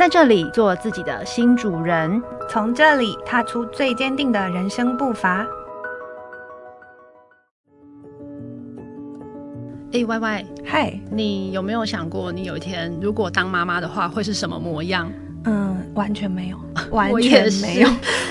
在这里做自己的新主人，从这里踏出最坚定的人生步伐。哎，Y Y，嗨，你有没有想过，你有一天如果当妈妈的话，会是什么模样？嗯，完全没有，完全没有。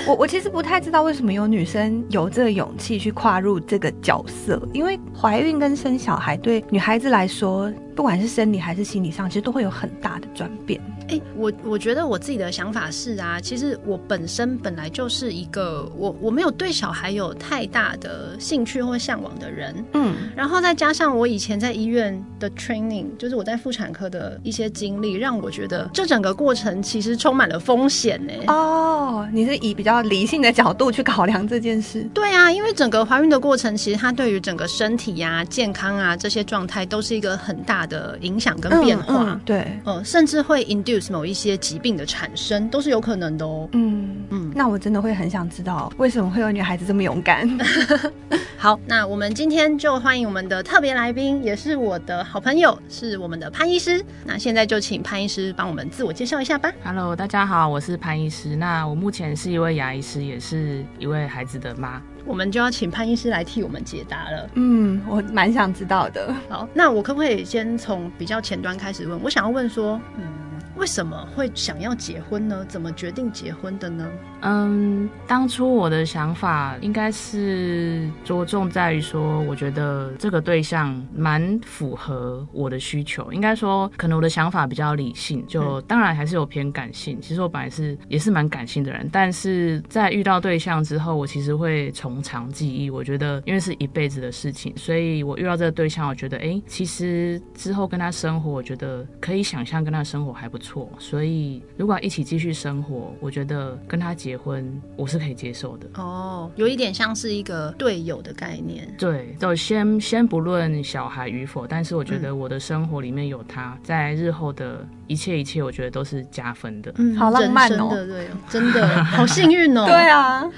我我，我其实不太知道为什么有女生有这个勇气去跨入这个角色，因为怀孕跟生小孩对女孩子来说，不管是生理还是心理上，其实都会有很大的转变。哎、欸，我我觉得我自己的想法是啊，其实我本身本来就是一个我我没有对小孩有太大的兴趣或向往的人，嗯，然后再加上我以前在医院的 training，就是我在妇产科的一些经历，让我觉得这整个过程其实充满了风险呢。哦，你是以比较理性的角度去考量这件事？对啊，因为整个怀孕的过程，其实它对于整个身体呀、啊、健康啊这些状态都是一个很大的影响跟变化。嗯嗯、对，呃，甚至会 induce。某一些疾病的产生都是有可能的哦。嗯嗯，那我真的会很想知道，为什么会有女孩子这么勇敢？好，那我们今天就欢迎我们的特别来宾，也是我的好朋友，是我们的潘医师。那现在就请潘医师帮我们自我介绍一下吧。Hello，大家好，我是潘医师。那我目前是一位牙医师，也是一位孩子的妈。我们就要请潘医师来替我们解答了。嗯，我蛮想知道的。好，那我可不可以先从比较前端开始问？我想要问说，嗯。为什么会想要结婚呢？怎么决定结婚的呢？嗯，当初我的想法应该是着重在于说，我觉得这个对象蛮符合我的需求。应该说，可能我的想法比较理性，就当然还是有偏感性。其实我本来是也是蛮感性的人，但是在遇到对象之后，我其实会从长计议。我觉得，因为是一辈子的事情，所以我遇到这个对象，我觉得，哎，其实之后跟他生活，我觉得可以想象跟他生活还不错。所以如果要一起继续生活，我觉得跟他结婚我是可以接受的。哦，有一点像是一个队友的概念。对，就先先不论小孩与否，但是我觉得我的生活里面有他，在日后的一切一切，我觉得都是加分的。嗯，好浪漫哦，对，真的 好幸运哦。对啊，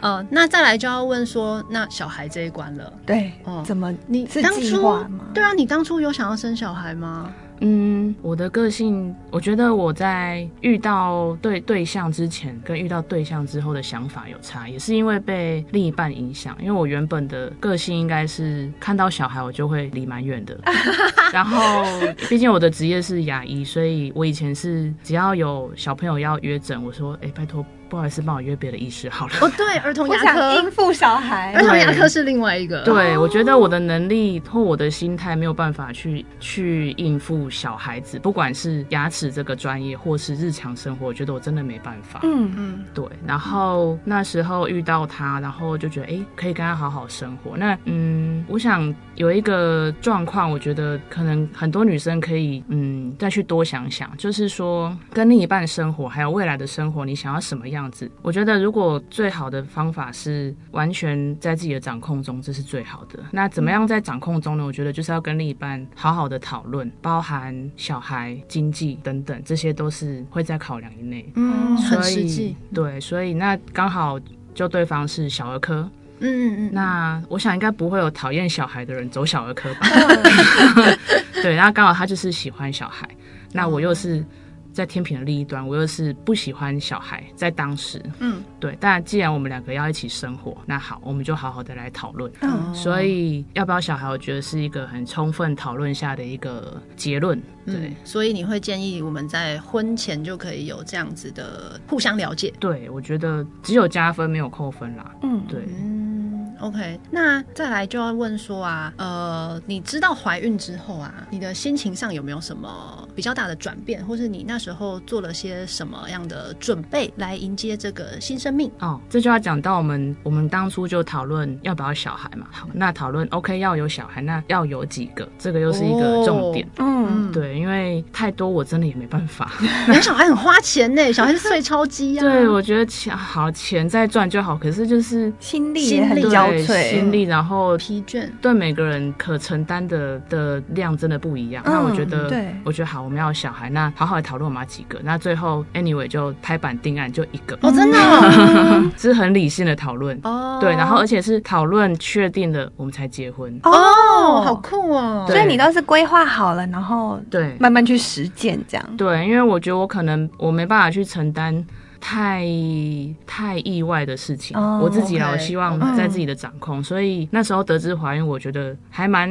呃，那再来就要问说，那小孩这一关了。对，哦，怎么你是当初？吗？对啊，你当初有想要生小孩吗？嗯，我的个性，我觉得我在遇到对对象之前跟遇到对象之后的想法有差，也是因为被另一半影响。因为我原本的个性应该是看到小孩我就会离蛮远的，然后毕竟我的职业是牙医，所以我以前是只要有小朋友要约诊，我说，哎，拜托。不好意思，帮我约别的医师好了。哦，对，儿童牙科应付小孩，儿童牙科是另外一个。对，我觉得我的能力或我的心态没有办法去去应付小孩子，不管是牙齿这个专业，或是日常生活，我觉得我真的没办法。嗯嗯，对。然后那时候遇到他，然后就觉得哎，可以跟他好好生活。那嗯，我想有一个状况，我觉得可能很多女生可以嗯再去多想想，就是说跟另一半生活，还有未来的生活，你想要什么样？样子，我觉得如果最好的方法是完全在自己的掌控中，这是最好的。那怎么样在掌控中呢？我觉得就是要跟另一半好好的讨论，包含小孩、经济等等，这些都是会在考量以内。嗯，很实际。对，所以那刚好就对方是小儿科。嗯嗯嗯。那我想应该不会有讨厌小孩的人走小儿科吧？对，然后刚好他就是喜欢小孩，那我又是。在天平的另一端，我又是不喜欢小孩，在当时，嗯，对。但既然我们两个要一起生活，那好，我们就好好的来讨论。嗯，所以要不要小孩，我觉得是一个很充分讨论下的一个结论。对，嗯，所以你会建议我们在婚前就可以有这样子的互相了解？对，我觉得只有加分没有扣分啦。嗯，对。OK，那再来就要问说啊，呃，你知道怀孕之后啊，你的心情上有没有什么比较大的转变，或是你那时候做了些什么样的准备来迎接这个新生命？哦，这就要讲到我们我们当初就讨论要不要小孩嘛。好，那讨论 OK 要有小孩，那要有几个？这个又是一个重点。哦、嗯，对，因为太多我真的也没办法。养小孩很花钱呢，小孩是碎钞 机啊。对，我觉得钱好，钱再赚就好，可是就是心力也很交。对，心力，然后疲倦，对每个人可承担的的量真的不一样。嗯、那我觉得，对，我觉得好，我们要小孩，那好好的讨论我们要几个。那最后，anyway 就拍板定案，就一个。哦，真的、哦，是很理性的讨论。哦，对，然后而且是讨论确定了，我们才结婚。哦，好酷哦！所以你都是规划好了，然后对，慢慢去实践这样。对，因为我觉得我可能我没办法去承担。太太意外的事情，oh, 我自己老希望在自己的掌控，嗯、所以那时候得知怀孕，我觉得还蛮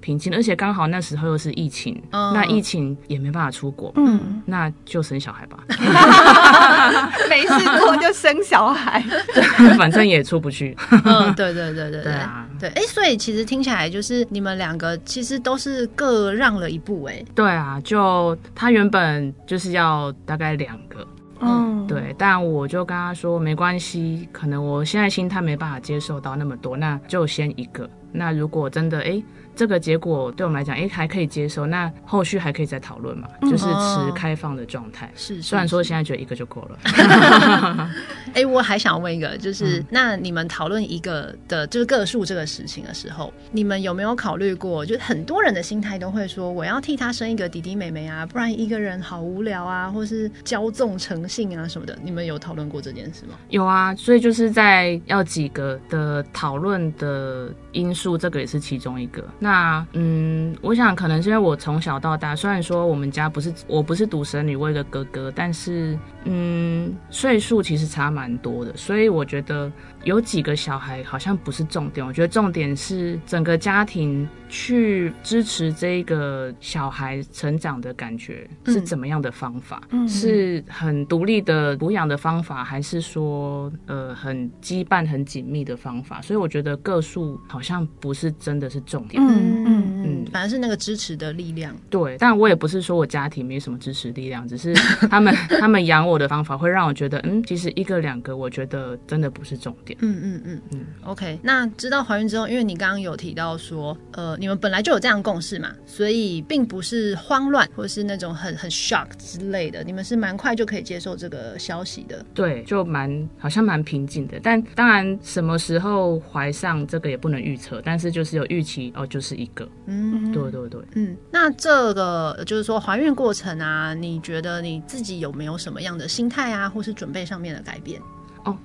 平静，而且刚好那时候又是疫情，oh. 那疫情也没办法出国，嗯，那就生小孩吧，没事做就生小孩，反正也出不去，嗯，对对对对对。啊，对，哎、欸，所以其实听起来就是你们两个其实都是各让了一步，哎，对啊，就他原本就是要大概两个。嗯，对，但我就跟他说没关系，可能我现在心态没办法接受到那么多，那就先一个。那如果真的哎。这个结果对我们来讲，哎，还可以接受。那后续还可以再讨论嘛？就是持开放的状态。是，虽然说现在觉得一个就够了。哎，我还想问一个，就是那你们讨论一个的，就是个数这个事情的时候，你们有没有考虑过？就很多人的心态都会说，我要替他生一个弟弟妹妹啊，不然一个人好无聊啊，或是骄纵成性啊什么的。你们有讨论过这件事吗？有啊，所以就是在要几个的讨论的因素，这个也是其中一个。那嗯，我想可能是因为我从小到大，虽然说我们家不是我不是独生女，我有个哥哥，但是嗯，岁数其实差蛮多的，所以我觉得有几个小孩好像不是重点。我觉得重点是整个家庭去支持这个小孩成长的感觉是怎么样的方法，嗯、是很独立的抚养的方法，还是说呃很羁绊很紧密的方法？所以我觉得个数好像不是真的是重点。嗯嗯嗯，反而是那个支持的力量。对，但我也不是说我家庭没什么支持力量，只是他们他们养我的方法会让我觉得，嗯，其实一个两个，我觉得真的不是重点。嗯嗯嗯嗯。OK，那知道怀孕之后，因为你刚刚有提到说，呃，你们本来就有这样的共识嘛，所以并不是慌乱或是那种很很 shock 之类的，你们是蛮快就可以接受这个消息的。对，就蛮好像蛮平静的。但当然，什么时候怀上这个也不能预测，但是就是有预期哦，就。是一个，嗯，对对对，嗯，那这个就是说怀孕过程啊，你觉得你自己有没有什么样的心态啊，或是准备上面的改变？哦。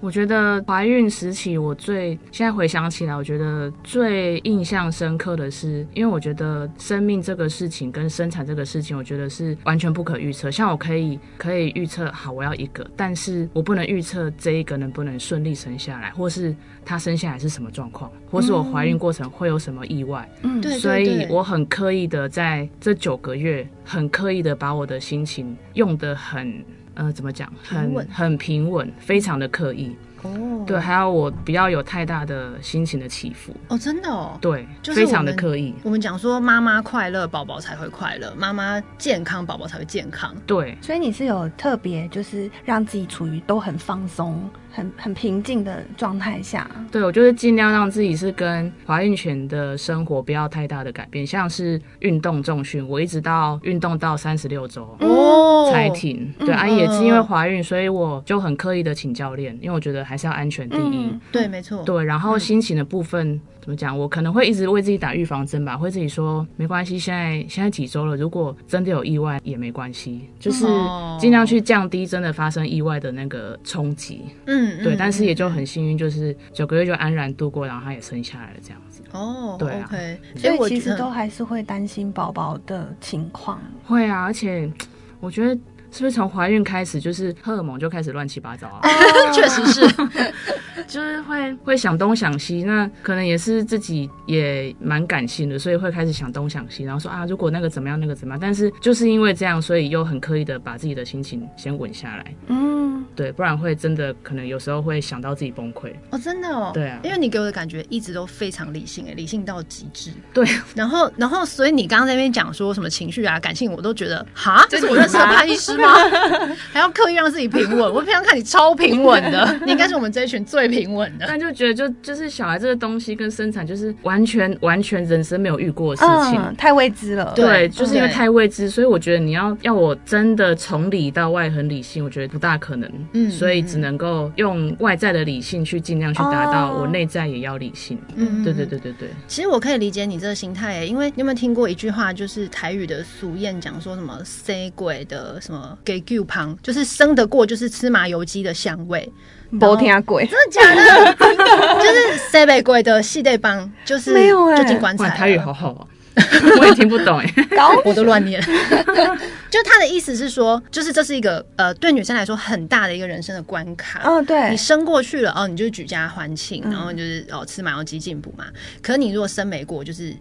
我觉得怀孕时期，我最现在回想起来，我觉得最印象深刻的是，因为我觉得生命这个事情跟生产这个事情，我觉得是完全不可预测。像我可以可以预测，好，我要一个，但是我不能预测这一个能不能顺利生下来，或是他生下来是什么状况，或是我怀孕过程会有什么意外。嗯，对。所以我很刻意的在这九个月，很刻意的把我的心情用得很。呃，怎么讲？很稳很平稳，非常的刻意。哦，对，还有我不要有太大的心情的起伏。哦，真的哦。对，就非常的刻意。我们讲说，妈妈快乐，宝宝才会快乐；妈妈健康，宝宝才会健康。对，所以你是有特别，就是让自己处于都很放松。很很平静的状态下，对，我就是尽量让自己是跟怀孕前的生活不要太大的改变，像是运动重训，我一直到运动到三十六周哦才停。对，啊，也是因为怀孕，所以我就很刻意的请教练，因为我觉得还是要安全第一。对，没错。对，然后心情的部分。怎么讲？我可能会一直为自己打预防针吧，会自己说没关系，现在现在几周了，如果真的有意外也没关系，就是尽量去降低真的发生意外的那个冲击。嗯，对，但是也就很幸运，就是九个月就安然度过，然后他也生下来了，这样子。哦，对啊，okay, 所以我其实都还是会担心宝宝的情况。会啊，而且我觉得。是不是从怀孕开始就是荷尔蒙就开始乱七八糟啊？确实是，就是会会想东想西。那可能也是自己也蛮感性的，所以会开始想东想西，然后说啊，如果那个怎么样，那个怎么样。但是就是因为这样，所以又很刻意的把自己的心情先稳下来。嗯，对，不然会真的可能有时候会想到自己崩溃。哦，真的哦。对啊，因为你给我的感觉一直都非常理性，哎，理性到极致。对，然后然后所以你刚刚在那边讲说什么情绪啊、感性，我都觉得哈，这是我认识的潘医师吗。还要刻意让自己平稳，我平常看你超平稳的，你应该是我们这一群最平稳的。但就觉得就就是小孩这个东西跟生产就是完全完全人生没有遇过的事情，嗯、太未知了。对，对就是因为太未知，所以我觉得你要要我真的从里到外很理性，我觉得不大可能。嗯，所以只能够用外在的理性去尽量去达到我内在也要理性。嗯，对对对对对。其实我可以理解你这个心态，因为你有没有听过一句话，就是台语的俗谚讲说什么“生鬼的什么给旧旁”。就是生得过，就是吃麻油鸡的香味，不听鬼，真的假的？就是西北鬼的系列帮，就是没有哎，就进棺材。台语好好啊。我也听不懂哎，高我都乱念。就他的意思是说，就是这是一个呃，对女生来说很大的一个人生的关卡。哦，对，你生过去了哦，你就举家欢庆，然后就是哦吃麻油鸡进补嘛。可是你如果生没过，就是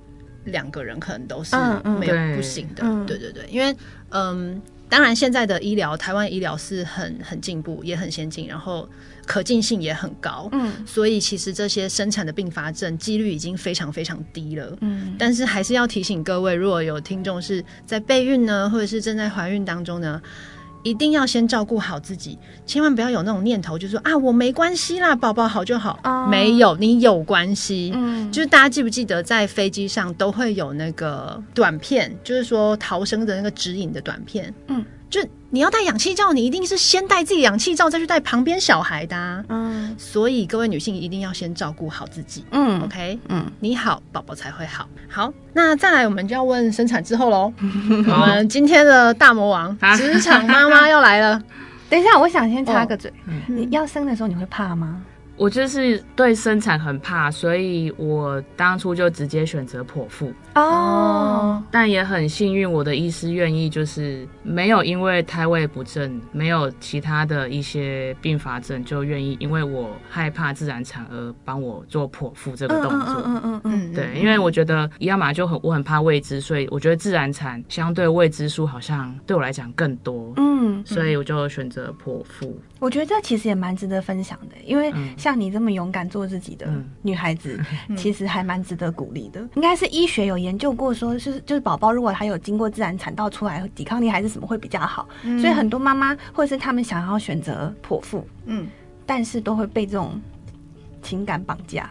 两个人可能都是没有不行的。对对对，因为嗯。当然，现在的医疗，台湾医疗是很很进步，也很先进，然后可进性也很高。嗯，所以其实这些生产的并发症几率已经非常非常低了。嗯，但是还是要提醒各位，如果有听众是在备孕呢，或者是正在怀孕当中呢，一定要先照顾好自己，千万不要有那种念头，就是说啊，我没关系啦，宝宝好就好。哦，没有，你有关系。嗯，就是大家记不记得，在飞机上都会有那个短片，就是说逃生的那个指引的短片。嗯。就你要戴氧气罩，你一定是先戴自己氧气罩，再去戴旁边小孩的啊。嗯，所以各位女性一定要先照顾好自己。嗯，OK，嗯，你好，宝宝才会好。好，那再来，我们就要问生产之后喽。我们今天的大魔王，职场妈妈要来了。等一下，我想先插个嘴，你要生的时候你会怕吗？我就是对生产很怕，所以我当初就直接选择剖腹哦。但也很幸运，我的医师愿意，就是没有因为胎位不正，没有其他的一些并发症，就愿意因为我害怕自然产而帮我做剖腹这个动作。嗯嗯嗯嗯，对，因为我觉得要嘛就很我很怕未知，所以我觉得自然产相对未知数好像对我来讲更多。嗯，所以我就选择剖腹。我觉得这其实也蛮值得分享的，因为像你这么勇敢做自己的女孩子，嗯、其实还蛮值得鼓励的。嗯、应该是医学有研究过，说是就是宝宝如果还有经过自然产道出来，抵抗力还是什么会比较好。嗯、所以很多妈妈或者是他们想要选择剖腹，嗯，但是都会被这种情感绑架，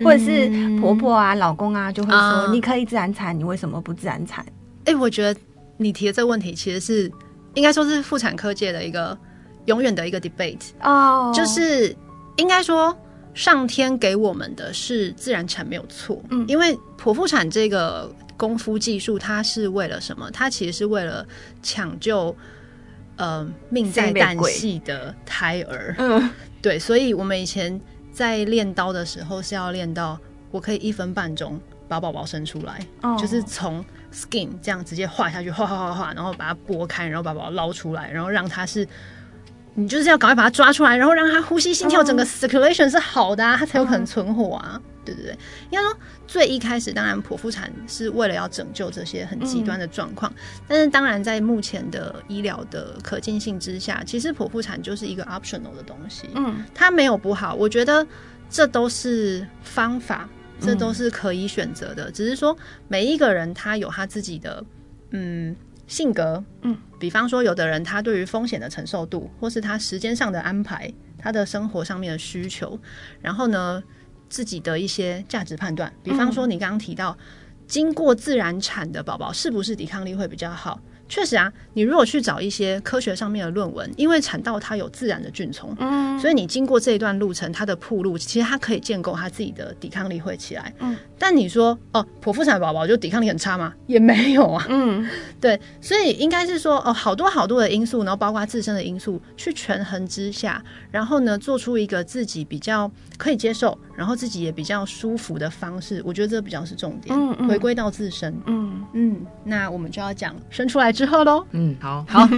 或者是婆婆啊、老公啊就会说：“你可以自然产，你为什么不自然产？”哎、欸，我觉得你提的这个问题其实是应该说是妇产科界的一个。永远的一个 debate 哦，就是应该说，上天给我们的是自然产没有错，嗯，因为剖腹产这个功夫技术，它是为了什么？它其实是为了抢救呃命在旦夕的胎儿，嗯，对，所以我们以前在练刀的时候是要练到我可以一分半钟把宝宝生出来，哦，就是从 skin 这样直接划下去，划划划划，然后把它剥开，然后把宝宝捞出来，然后让它是。你就是要赶快把它抓出来，然后让它呼吸、心跳，整个 circulation 是好的啊，它才有可能存活啊，对对对。应该说，最一开始，当然剖腹产是为了要拯救这些很极端的状况，但是当然在目前的医疗的可进性之下，其实剖腹产就是一个 optional 的东西，嗯，它没有不好，我觉得这都是方法，这都是可以选择的，只是说每一个人他有他自己的，嗯。性格，嗯，比方说，有的人他对于风险的承受度，或是他时间上的安排，他的生活上面的需求，然后呢，自己的一些价值判断，比方说你刚刚提到，经过自然产的宝宝是不是抵抗力会比较好？确实啊，你如果去找一些科学上面的论文，因为产道它有自然的菌丛，嗯，所以你经过这一段路程，它的铺路其实它可以建构它自己的抵抗力会起来，嗯。但你说哦，剖腹产宝宝就抵抗力很差吗？也没有啊，嗯，对，所以应该是说哦，好多好多的因素，然后包括自身的因素去权衡之下，然后呢，做出一个自己比较可以接受，然后自己也比较舒服的方式，我觉得这比较是重点，嗯嗯，回归到自身，嗯。嗯，那我们就要讲生出来之后喽，嗯，好，好，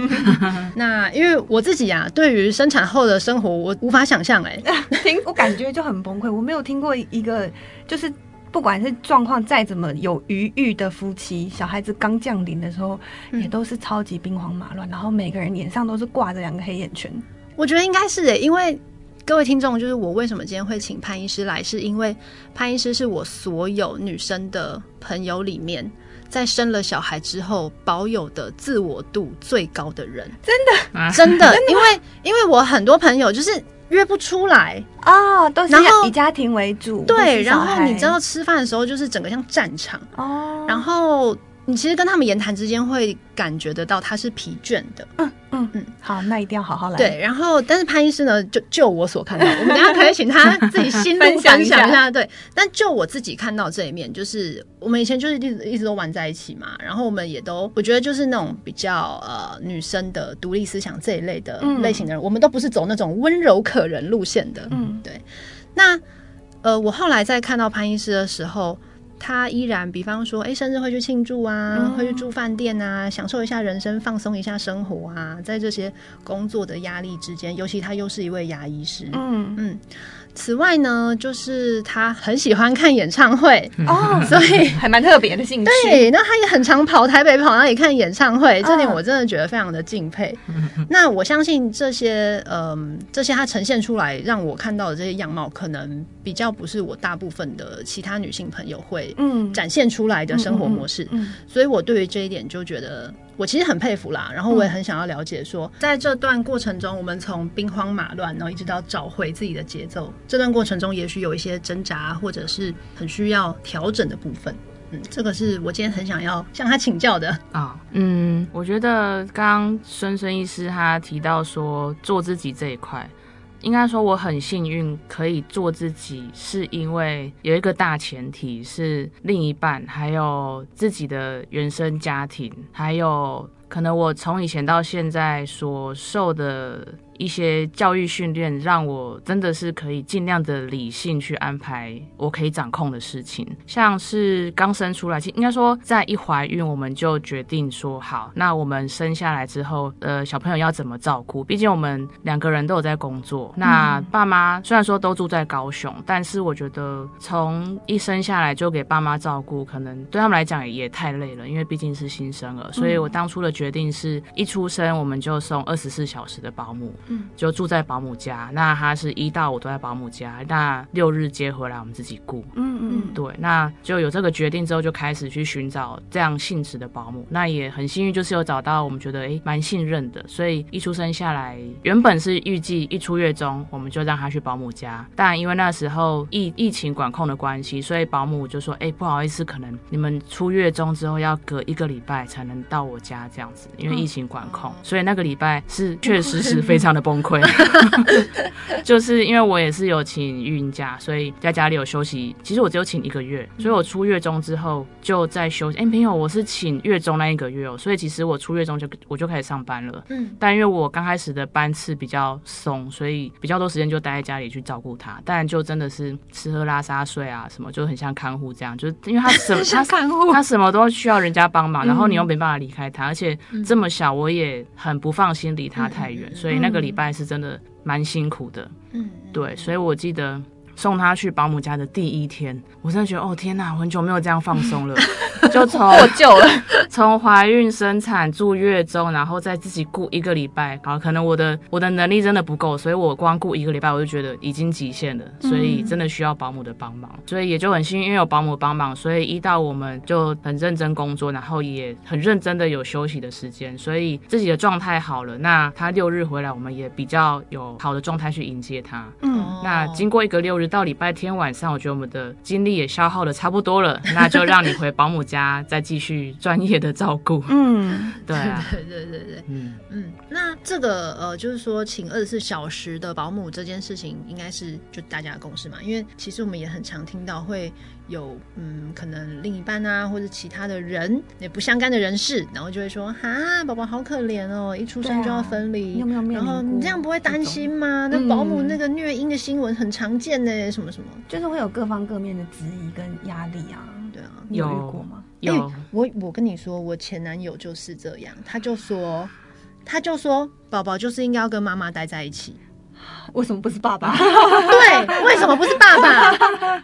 那因为我自己啊，对于生产后的生活，我无法想象，哎，听我感觉就很崩溃，我没有听过一个就是。不管是状况再怎么有余裕的夫妻，小孩子刚降临的时候，也都是超级兵荒马乱，然后每个人脸上都是挂着两个黑眼圈。我觉得应该是诶，因为各位听众，就是我为什么今天会请潘医师来，是因为潘医师是我所有女生的朋友里面，在生了小孩之后保有的自我度最高的人。真的，真的，因为因为我很多朋友就是。约不出来哦，都是以家庭为主。对，然后你知道吃饭的时候就是整个像战场哦，然后。你其实跟他们言谈之间会感觉得到他是疲倦的，嗯嗯嗯，好，那一定要好好来。对，然后但是潘医师呢，就就我所看到，我们等下可以请他自己心路 分享一下。对，但就我自己看到这一面，就是我们以前就是一直一直都玩在一起嘛，然后我们也都我觉得就是那种比较呃女生的独立思想这一类的类型的人，嗯、我们都不是走那种温柔可人路线的，嗯，对。那呃，我后来在看到潘医师的时候。他依然，比方说，哎，生日会去庆祝啊，嗯、会去住饭店啊，享受一下人生，放松一下生活啊，在这些工作的压力之间，尤其他又是一位牙医师，嗯。嗯。此外呢，就是他很喜欢看演唱会哦，所以还蛮特别的兴趣。对，那他也很常跑台北跑那里看演唱会，这点我真的觉得非常的敬佩。哦、那我相信这些，嗯、呃，这些他呈现出来让我看到的这些样貌，可能比较不是我大部分的其他女性朋友会嗯展现出来的生活模式。嗯，嗯，嗯，所以我对于这一点就觉得。我其实很佩服啦，然后我也很想要了解说，嗯、在这段过程中，我们从兵荒马乱，然后一直到找回自己的节奏，这段过程中也许有一些挣扎，或者是很需要调整的部分。嗯，这个是我今天很想要向他请教的啊、哦。嗯，我觉得刚刚孙孙医师他提到说做自己这一块。应该说我很幸运可以做自己，是因为有一个大前提是另一半，还有自己的原生家庭，还有可能我从以前到现在所受的。一些教育训练让我真的是可以尽量的理性去安排我可以掌控的事情，像是刚生出来，其实应该说在一怀孕我们就决定说好，那我们生下来之后，呃，小朋友要怎么照顾？毕竟我们两个人都有在工作，那爸妈虽然说都住在高雄，但是我觉得从一生下来就给爸妈照顾，可能对他们来讲也太累了，因为毕竟是新生儿，所以我当初的决定是一出生我们就送二十四小时的保姆。嗯，就住在保姆家，那他是一到五都在保姆家，那六日接回来我们自己雇。嗯嗯，对，那就有这个决定之后，就开始去寻找这样性质的保姆。那也很幸运，就是有找到我们觉得诶蛮信任的，所以一出生下来，原本是预计一出月中我们就让他去保姆家，但因为那时候疫疫情管控的关系，所以保姆就说，哎，不好意思，可能你们出月中之后要隔一个礼拜才能到我家这样子，因为疫情管控，所以那个礼拜是确实是非常的。崩溃，就是因为我也是有请孕假，所以在家里有休息。其实我只有请一个月，所以我出月中之后就在休息。哎、欸，朋友，我是请月中那一个月哦，所以其实我出月中就我就开始上班了。嗯，但因为我刚开始的班次比较松，所以比较多时间就待在家里去照顾他。但就真的是吃喝拉撒睡啊什么，就很像看护这样，就是因为他什么 他看护，他什么都需要人家帮忙，然后你又没办法离开他，而且这么小，我也很不放心离他太远，所以那个礼拜是真的蛮辛苦的，嗯，对，所以我记得。送他去保姆家的第一天，我真的觉得哦天哪，我很久没有这样放松了，就从获救了，从怀孕生产住月中，然后再自己顾一个礼拜，然后可能我的我的能力真的不够，所以我光顾一个礼拜我就觉得已经极限了，所以真的需要保姆的帮忙，所以也就很幸运，因为有保姆帮忙，所以一到我们就很认真工作，然后也很认真的有休息的时间，所以自己的状态好了，那他六日回来，我们也比较有好的状态去迎接他，嗯，那经过一个六日。到礼拜天晚上，我觉得我们的精力也消耗的差不多了，那就让你回保姆家再继续专业的照顾。嗯，对啊，对对对对，嗯嗯。那这个呃，就是说请二十四小时的保姆这件事情，应该是就大家的共识嘛？因为其实我们也很常听到会有嗯，可能另一半啊，或者其他的人也不相干的人士，然后就会说哈，宝宝好可怜哦，一出生就要分离，啊、有没有面临过？然后你这样不会担心吗？那保姆那个虐婴的新闻很常见呢。什么什么，就是会有各方各面的质疑跟压力啊，对啊，你有遇过吗？有，欸、我我跟你说，我前男友就是这样，他就说，他就说，宝宝就是应该要跟妈妈待在一起，为什么不是爸爸？对，为什么不是爸爸？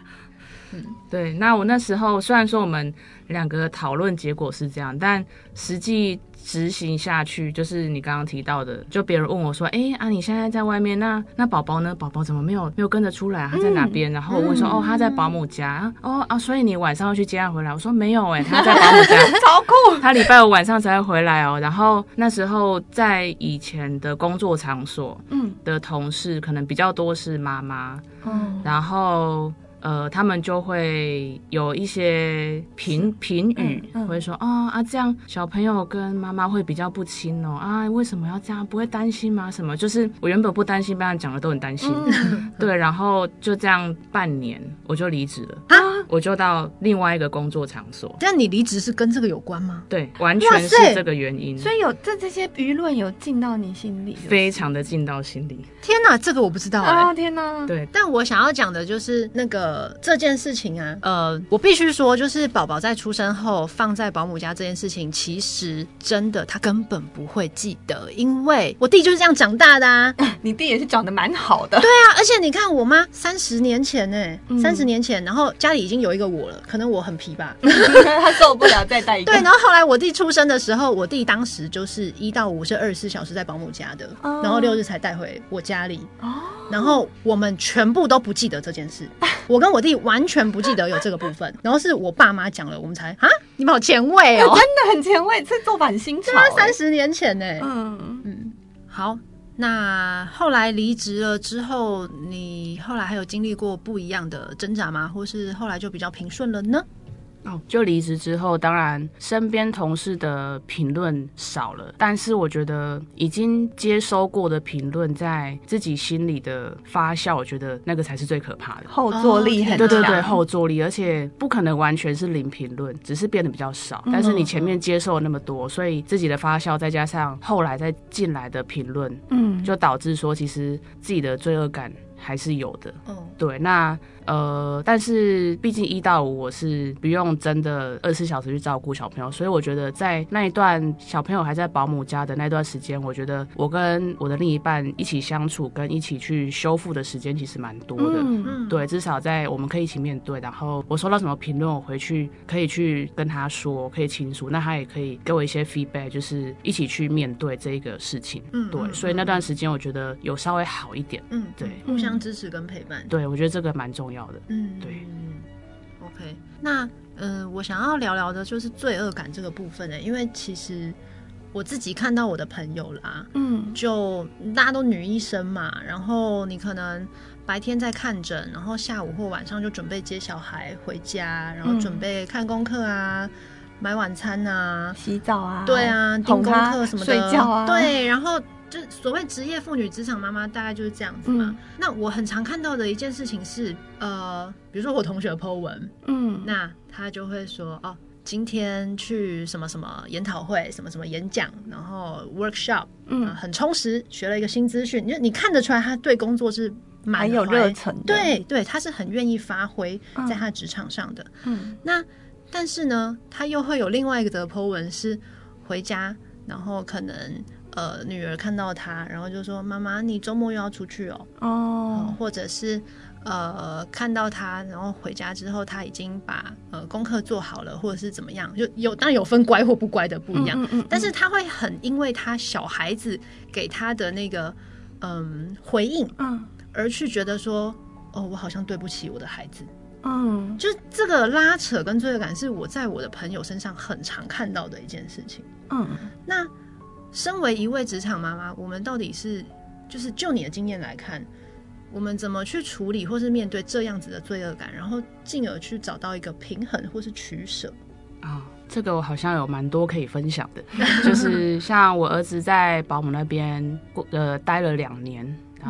嗯，对，那我那时候虽然说我们两个讨论结果是这样，但实际。执行下去就是你刚刚提到的，就别人问我说：“哎、欸、啊，你现在在外面，那那宝宝呢？宝宝怎么没有没有跟着出来？他在哪边？”嗯、然后我问说：“哦，他在保姆家。哦啊，所以你晚上要去接他回来？”我说：“没有、欸，哎，他在保姆家，超酷。他礼拜五晚上才会回来哦。然后那时候在以前的工作场所，嗯，的同事可能比较多是妈妈，嗯，然后。呃，他们就会有一些评评语，嗯嗯、会说哦啊，这样小朋友跟妈妈会比较不亲哦啊，为什么要这样？不会担心吗？什么？就是我原本不担心，被他讲的都很担心。嗯、对，然后就这样半年，我就离职了啊。我就到另外一个工作场所。但你离职是跟这个有关吗？对，完全是这个原因。所以有这这些舆论有进到你心里，非常的进到心里。天哪，这个我不知道啊、欸！哦天哪，对。但我想要讲的就是那个这件事情啊，呃，我必须说，就是宝宝在出生后放在保姆家这件事情，其实真的他根本不会记得，因为我弟就是这样长大的啊。你弟也是长得蛮好的，对啊，而且你看我妈三十年前呢、欸，三十、嗯、年前，然后家里已经有一个我了，可能我很皮吧，他受不了再带一个。对，然后后来我弟出生的时候，我弟当时就是一到五是二十四小时在保姆家的，哦、然后六日才带回我家里。哦，然后我们全部都不记得这件事，我跟我弟完全不记得有这个部分，然后是我爸妈讲了，我们才啊，你们好前卫哦，真的很前卫，这做法很新潮、欸，三十年前呢、欸。嗯。嗯，好。那后来离职了之后，你后来还有经历过不一样的挣扎吗？或是后来就比较平顺了呢？哦，就离职之后，当然身边同事的评论少了，但是我觉得已经接收过的评论，在自己心里的发酵，我觉得那个才是最可怕的。后坐力很强，对对对，后坐力，而且不可能完全是零评论，只是变得比较少。但是你前面接受了那么多，所以自己的发酵，再加上后来再进来的评论，嗯，就导致说，其实自己的罪恶感还是有的。嗯，对，那。呃，但是毕竟一到五我是不用真的二十四小时去照顾小朋友，所以我觉得在那一段小朋友还在保姆家的那段时间，我觉得我跟我的另一半一起相处跟一起去修复的时间其实蛮多的。嗯嗯，对，至少在我们可以一起面对，然后我收到什么评论，我回去可以去跟他说，可以倾诉，那他也可以给我一些 feedback，就是一起去面对这一个事情。嗯，对，所以那段时间我觉得有稍微好一点。嗯，对，互相支持跟陪伴。对，我觉得这个蛮重要。要的，嗯，对，OK，那嗯、呃，我想要聊聊的就是罪恶感这个部分呢，因为其实我自己看到我的朋友啦，嗯，就大家都女医生嘛，然后你可能白天在看诊，然后下午或晚上就准备接小孩回家，然后准备看功课啊，嗯、买晚餐啊，洗澡啊，对啊，听功课什么的，睡觉啊，对，然后。就所谓职业妇女、职场妈妈，大概就是这样子嘛。嗯、那我很常看到的一件事情是，呃，比如说我同学 po 文，嗯，那他就会说，哦，今天去什么什么研讨会，什么什么演讲，然后 workshop，嗯、呃，很充实，学了一个新资讯。你你看得出来，他对工作是蛮有热忱的，对对，他是很愿意发挥在他职场上的。嗯，那但是呢，他又会有另外一个的 po 文是回家，然后可能。呃，女儿看到他，然后就说：“妈妈，你周末又要出去哦。”哦，或者是呃，看到他，然后回家之后，他已经把呃功课做好了，或者是怎么样，就有当然有分乖或不乖的不一样。嗯嗯嗯，但是他会很因为他小孩子给他的那个嗯回应，嗯，而去觉得说：“哦，我好像对不起我的孩子。”嗯，就这个拉扯跟罪恶感是我在我的朋友身上很常看到的一件事情。嗯，那。身为一位职场妈妈，我们到底是就是就你的经验来看，我们怎么去处理或是面对这样子的罪恶感，然后进而去找到一个平衡或是取舍啊？这个我好像有蛮多可以分享的，就是像我儿子在保姆那边过呃待了两年。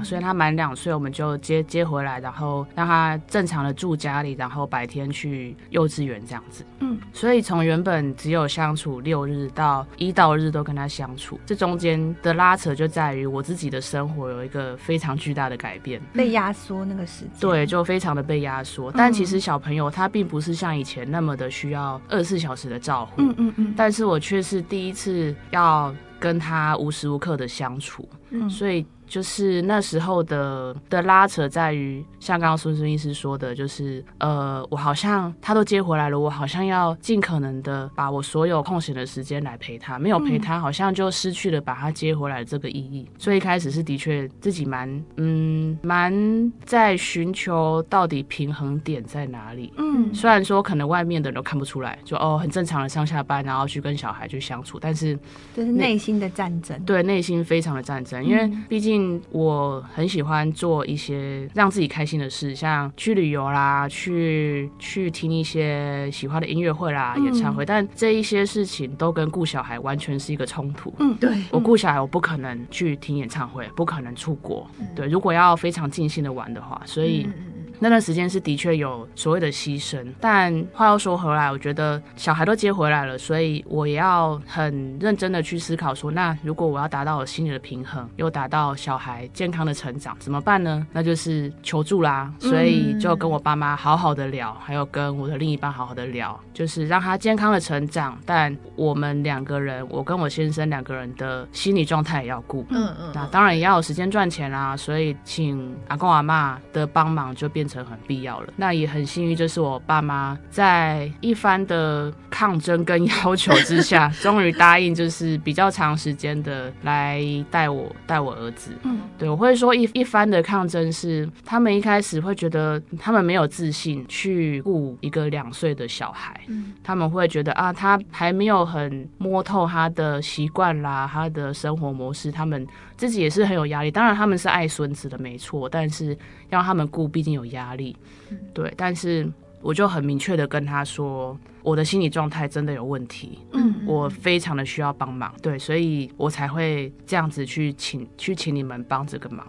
所以他满两岁，我们就接接回来，然后让他正常的住家里，然后白天去幼稚园这样子。嗯，所以从原本只有相处六日到一到日都跟他相处，这中间的拉扯就在于我自己的生活有一个非常巨大的改变，被压缩那个时间。对，就非常的被压缩。但其实小朋友他并不是像以前那么的需要二十四小时的照顾。嗯嗯嗯。但是我却是第一次要跟他无时无刻的相处。嗯，所以。就是那时候的的拉扯在于，像刚刚孙孙医师说的，就是呃，我好像他都接回来了，我好像要尽可能的把我所有空闲的时间来陪他，没有陪他，好像就失去了把他接回来的这个意义。所以一开始是的确自己蛮嗯蛮在寻求到底平衡点在哪里。嗯，虽然说可能外面的人都看不出来，就哦很正常的上下班，然后去跟小孩去相处，但是这是内心的战争，对，内心非常的战争，因为毕竟。我很喜欢做一些让自己开心的事，像去旅游啦，去去听一些喜欢的音乐会啦、嗯、演唱会。但这一些事情都跟顾小孩完全是一个冲突。嗯，对，我顾小孩，我不可能去听演唱会，不可能出国。嗯、对，如果要非常尽兴的玩的话，所以。嗯那段时间是的确有所谓的牺牲。但话又说回来，我觉得小孩都接回来了，所以我也要很认真的去思考说，那如果我要达到我心里的平衡，又达到小孩健康的成长，怎么办呢？那就是求助啦。所以就跟我爸妈好好的聊，还有跟我的另一半好好的聊，就是让他健康的成长。但我们两个人，我跟我先生两个人的心理状态也要顾。嗯嗯。那当然也要有时间赚钱啦，所以请阿公阿妈的帮忙就变成很必要了。那也很幸运，就是我爸妈在一番的抗争跟要求之下，终于答应，就是比较长时间的来带我带我儿子。嗯，对，我会说一一番的抗争是他们一开始会觉得他们没有自信去顾一个两岁的小孩。嗯，他们会觉得啊，他还没有很摸透他的习惯啦，他的生活模式，他们自己也是很有压力。当然他们是爱孙子的，没错，但是要他们顾，毕竟有压力。对，但是。我就很明确的跟他说，我的心理状态真的有问题，嗯，我非常的需要帮忙，对，所以我才会这样子去请去请你们帮这个忙。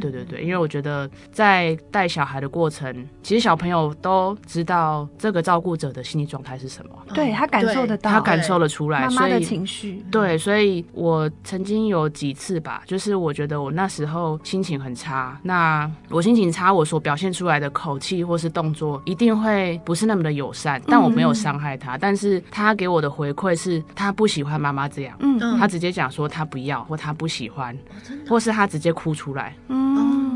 对对对，因为我觉得在带小孩的过程，其实小朋友都知道这个照顾者的心理状态是什么，对，他感受得到，他感受得出来，妈妈的情绪。对，所以我曾经有几次吧，就是我觉得我那时候心情很差，那我心情差，我所表现出来的口气或是动作一定会不是那么的友善，但我没有伤害他，嗯、但是他给我的回馈是他不喜欢妈妈这样，嗯，他直接讲说他不要或他不喜欢，或是他直接哭出来。嗯，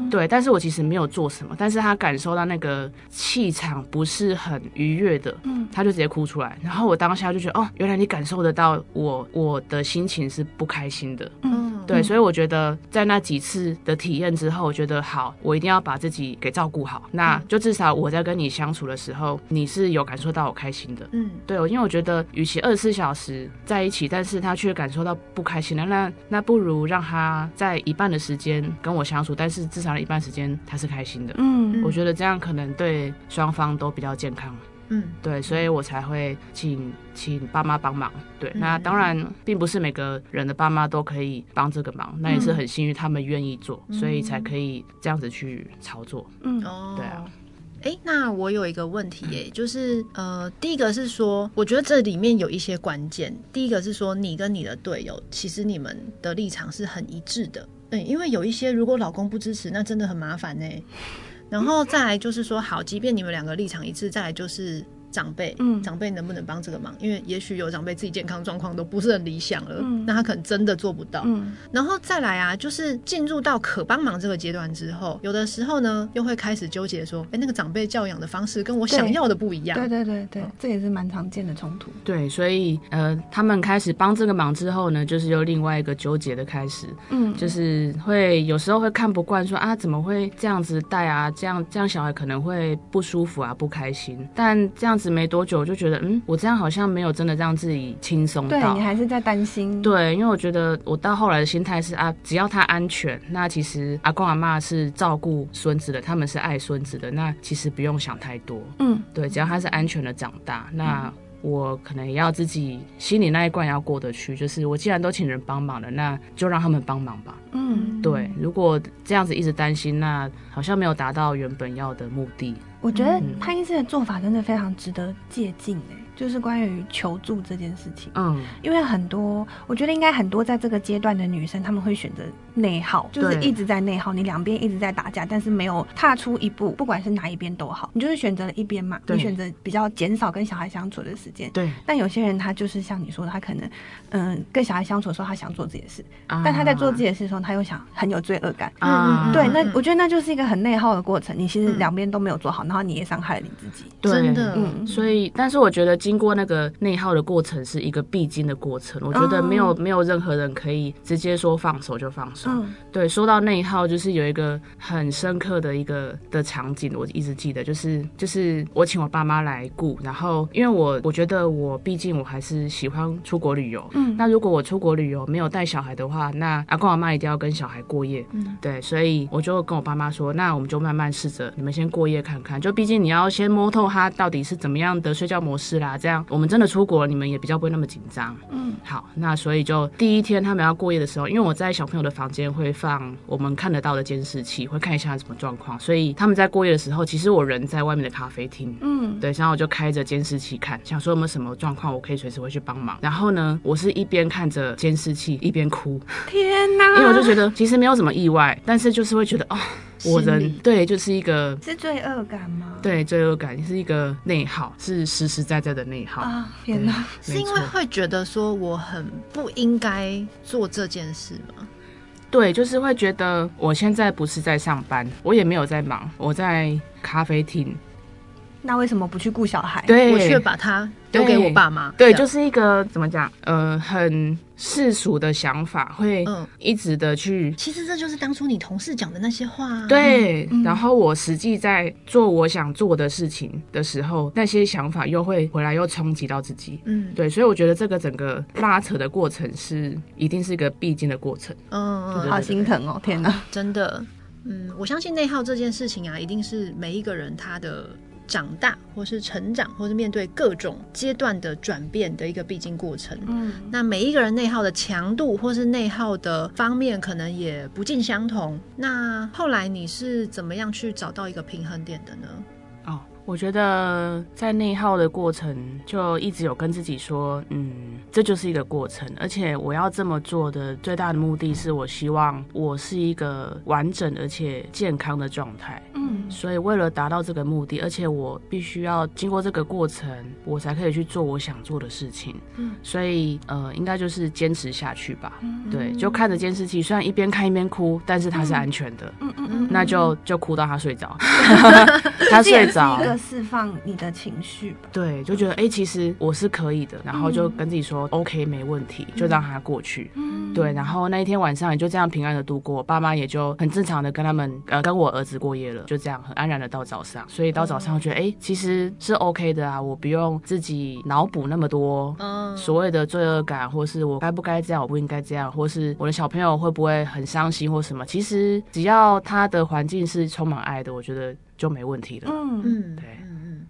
对，但是我其实没有做什么，但是他感受到那个气场不是很愉悦的，嗯，他就直接哭出来，然后我当下就觉得，哦，原来你感受得到我我的心情是不开心的，嗯，对，所以我觉得在那几次的体验之后，我觉得好，我一定要把自己给照顾好，那就至少我在跟你相处的时候，你是有感受到我开心的，嗯，对，因为我觉得与其二十四小时在一起，但是他却感受到不开心的，那那不如让他在一半的时间跟我相处，但是至少一半时间他是开心的，嗯，我觉得这样可能对双方都比较健康，嗯，对，所以我才会请请爸妈帮忙，对，嗯、那当然并不是每个人的爸妈都可以帮这个忙，嗯、那也是很幸运他们愿意做，所以才可以这样子去操作，嗯，哦，对啊，哎、欸，那我有一个问题、欸，哎，就是呃，第一个是说，我觉得这里面有一些关键，第一个是说你跟你的队友其实你们的立场是很一致的。嗯，因为有一些，如果老公不支持，那真的很麻烦呢。然后再来就是说，好，即便你们两个立场一致，再来就是。长辈，嗯，长辈能不能帮这个忙？因为也许有长辈自己健康状况都不是很理想了，嗯，那他可能真的做不到。嗯，然后再来啊，就是进入到可帮忙这个阶段之后，有的时候呢，又会开始纠结说，哎，那个长辈教养的方式跟我想要的不一样。对对对对，这也是蛮常见的冲突。对，所以呃，他们开始帮这个忙之后呢，就是又另外一个纠结的开始。嗯，就是会有时候会看不惯，说啊，怎么会这样子带啊？这样这样小孩可能会不舒服啊，不开心。但这样子。没多久，我就觉得，嗯，我这样好像没有真的让自己轻松到。对，你还是在担心。对，因为我觉得我到后来的心态是啊，只要他安全，那其实阿公阿妈是照顾孙子的，他们是爱孙子的，那其实不用想太多。嗯，对，只要他是安全的长大，那我可能也要自己心里那一关也要过得去。就是我既然都请人帮忙了，那就让他们帮忙吧。嗯，对，如果这样子一直担心，那好像没有达到原本要的目的。我觉得潘医师的做法真的非常值得借鉴诶。就是关于求助这件事情，嗯，因为很多，我觉得应该很多在这个阶段的女生，她们会选择内耗，就是一直在内耗，你两边一直在打架，但是没有踏出一步，不管是哪一边都好，你就是选择了一边嘛，你选择比较减少跟小孩相处的时间，对。但有些人他就是像你说的，他可能，嗯，跟小孩相处的时候，他想做自己的事，但他在做自己的事的时候，他又想很有罪恶感，嗯，对。那我觉得那就是一个很内耗的过程，你其实两边都没有做好，然后你也伤害了你自己，真的，嗯。所以，但是我觉得。经过那个内耗的过程是一个必经的过程，我觉得没有没有任何人可以直接说放手就放手。嗯、对，说到内耗，就是有一个很深刻的一个的场景，我一直记得，就是就是我请我爸妈来顾，然后因为我我觉得我毕竟我还是喜欢出国旅游，嗯，那如果我出国旅游没有带小孩的话，那阿公阿妈一定要跟小孩过夜，嗯，对，所以我就跟我爸妈说，那我们就慢慢试着，你们先过夜看看，就毕竟你要先摸透他到底是怎么样的睡觉模式啦。啊，这样我们真的出国，你们也比较不会那么紧张。嗯，好，那所以就第一天他们要过夜的时候，因为我在小朋友的房间会放我们看得到的监视器，会看一下什么状况，所以他们在过夜的时候，其实我人在外面的咖啡厅。嗯，对，然后我就开着监视器看，想说有没有什么状况，我可以随时回去帮忙。然后呢，我是一边看着监视器一边哭。天哪！因为我就觉得其实没有什么意外，但是就是会觉得哦。我人对，就是一个是罪恶感吗？对，罪恶感是一个内耗，是实实在在的内耗啊！天哪，是因为会觉得说我很不应该做这件事吗？对，就是会觉得我现在不是在上班，我也没有在忙，我在咖啡厅。那为什么不去顾小孩？对，我却把他丢给我爸妈。对，就是一个怎么讲？呃，很世俗的想法，会一直的去。其实这就是当初你同事讲的那些话。对，然后我实际在做我想做的事情的时候，那些想法又会回来，又冲击到自己。嗯，对，所以我觉得这个整个拉扯的过程是一定是一个必经的过程。嗯，好心疼哦，天哪，真的。嗯，我相信内耗这件事情啊，一定是每一个人他的。长大，或是成长，或是面对各种阶段的转变的一个必经过程。嗯，那每一个人内耗的强度，或是内耗的方面，可能也不尽相同。那后来你是怎么样去找到一个平衡点的呢？哦。我觉得在内耗的过程，就一直有跟自己说，嗯，这就是一个过程，而且我要这么做的最大的目的是我希望我是一个完整而且健康的状态，嗯，所以为了达到这个目的，而且我必须要经过这个过程，我才可以去做我想做的事情，嗯，所以呃，应该就是坚持下去吧，嗯，对，就看着监视器，虽然一边看一边哭，但是它是安全的，嗯嗯嗯，那就就哭到他睡着，他睡着。释放你的情绪吧。对，就觉得哎、欸，其实我是可以的，然后就跟自己说、嗯、OK，没问题，就让它过去。嗯，对，然后那一天晚上也就这样平安的度过，爸妈也就很正常的跟他们呃跟我儿子过夜了，就这样很安然的到早上。所以到早上觉得哎、欸，其实是 OK 的啊，我不用自己脑补那么多所谓的罪恶感，或是我该不该这样，我不应该这样，或是我的小朋友会不会很伤心或什么。其实只要他的环境是充满爱的，我觉得就没问题了。嗯嗯，对。嗯嗯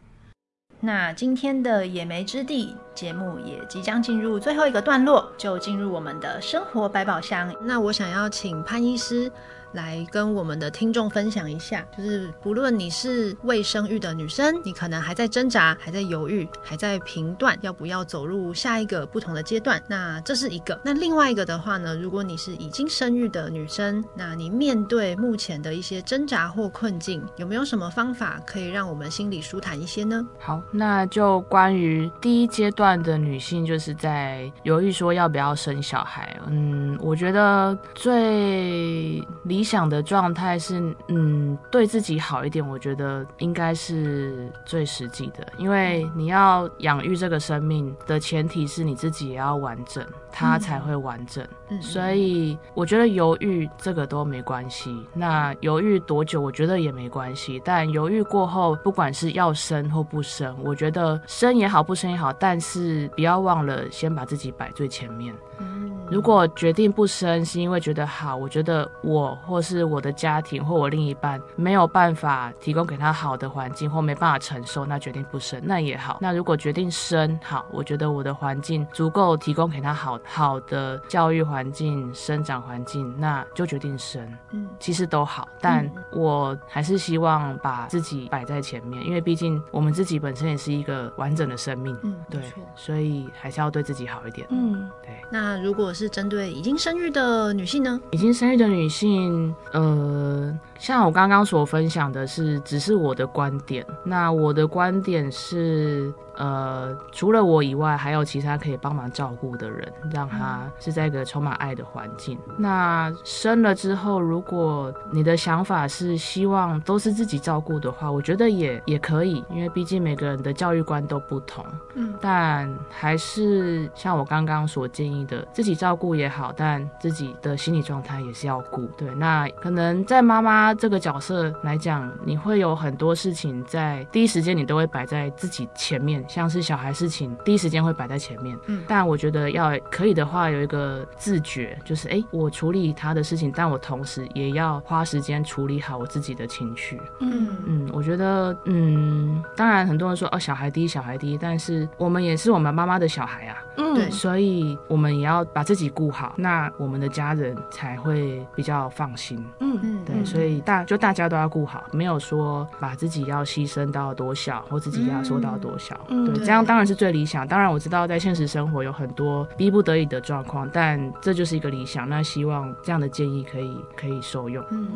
那今天的野莓之地节目也即将进入最后一个段落，就进入我们的生活百宝箱。那我想要请潘医师。来跟我们的听众分享一下，就是不论你是未生育的女生，你可能还在挣扎，还在犹豫，还在评断要不要走入下一个不同的阶段。那这是一个。那另外一个的话呢，如果你是已经生育的女生，那你面对目前的一些挣扎或困境，有没有什么方法可以让我们心里舒坦一些呢？好，那就关于第一阶段的女性，就是在犹豫说要不要生小孩。嗯，我觉得最理想的状态是，嗯，对自己好一点，我觉得应该是最实际的，因为你要养育这个生命的前提是你自己也要完整。它才会完整，嗯、所以我觉得犹豫这个都没关系。那犹豫多久，我觉得也没关系。但犹豫过后，不管是要生或不生，我觉得生也好，不生也好，但是不要忘了先把自己摆最前面。嗯、如果决定不生，是因为觉得好，我觉得我或是我的家庭或我另一半没有办法提供给他好的环境，或没办法承受，那决定不生，那也好。那如果决定生，好，我觉得我的环境足够提供给他好。好的教育环境、生长环境，那就决定生。嗯，其实都好，但我还是希望把自己摆在前面，因为毕竟我们自己本身也是一个完整的生命。嗯，对，所以还是要对自己好一点。嗯，对。那如果是针对已经生育的女性呢？已经生育的女性，呃，像我刚刚所分享的是，只是我的观点。那我的观点是。呃，除了我以外，还有其他可以帮忙照顾的人，让他是在一个充满爱的环境。那生了之后，如果你的想法是希望都是自己照顾的话，我觉得也也可以，因为毕竟每个人的教育观都不同。嗯，但还是像我刚刚所建议的，自己照顾也好，但自己的心理状态也是要顾。对，那可能在妈妈这个角色来讲，你会有很多事情在第一时间你都会摆在自己前面。像是小孩事情，第一时间会摆在前面。嗯，但我觉得要可以的话，有一个自觉，就是哎、欸，我处理他的事情，但我同时也要花时间处理好我自己的情绪。嗯嗯，我觉得，嗯，当然很多人说哦，小孩第一，小孩第一，但是我们也是我们妈妈的小孩啊。嗯，对，所以我们也要把自己顾好，那我们的家人才会比较放心。嗯嗯，对，所以大就大家都要顾好，没有说把自己要牺牲到多小，或自己压缩到多小。嗯，对，这样当然是最理想。当然我知道在现实生活有很多逼不得已的状况，但这就是一个理想。那希望这样的建议可以可以受用。嗯。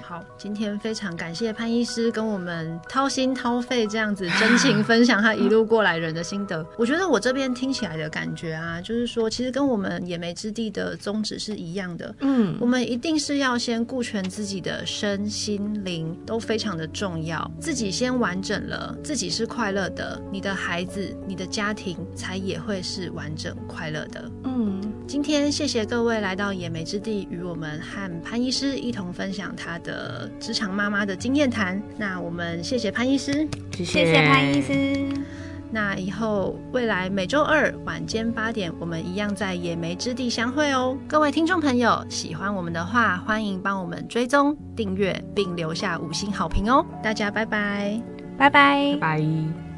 好，今天非常感谢潘医师跟我们掏心掏肺这样子真情分享他一路过来人的心得。我觉得我这边听起来的感觉啊，就是说其实跟我们野莓之地的宗旨是一样的。嗯，我们一定是要先顾全自己的身心灵都非常的重要，自己先完整了，自己是快乐的，你的孩子、你的家庭才也会是完整快乐的。嗯，今天谢谢各位来到野莓之地，与我们和潘医师一同分享他的。呃，职场妈妈的经验谈。那我们谢谢潘医师，谢谢潘医师。那以后未来每周二晚间八点，我们一样在野莓之地相会哦。各位听众朋友，喜欢我们的话，欢迎帮我们追踪、订阅并留下五星好评哦。大家拜拜，拜拜，拜拜。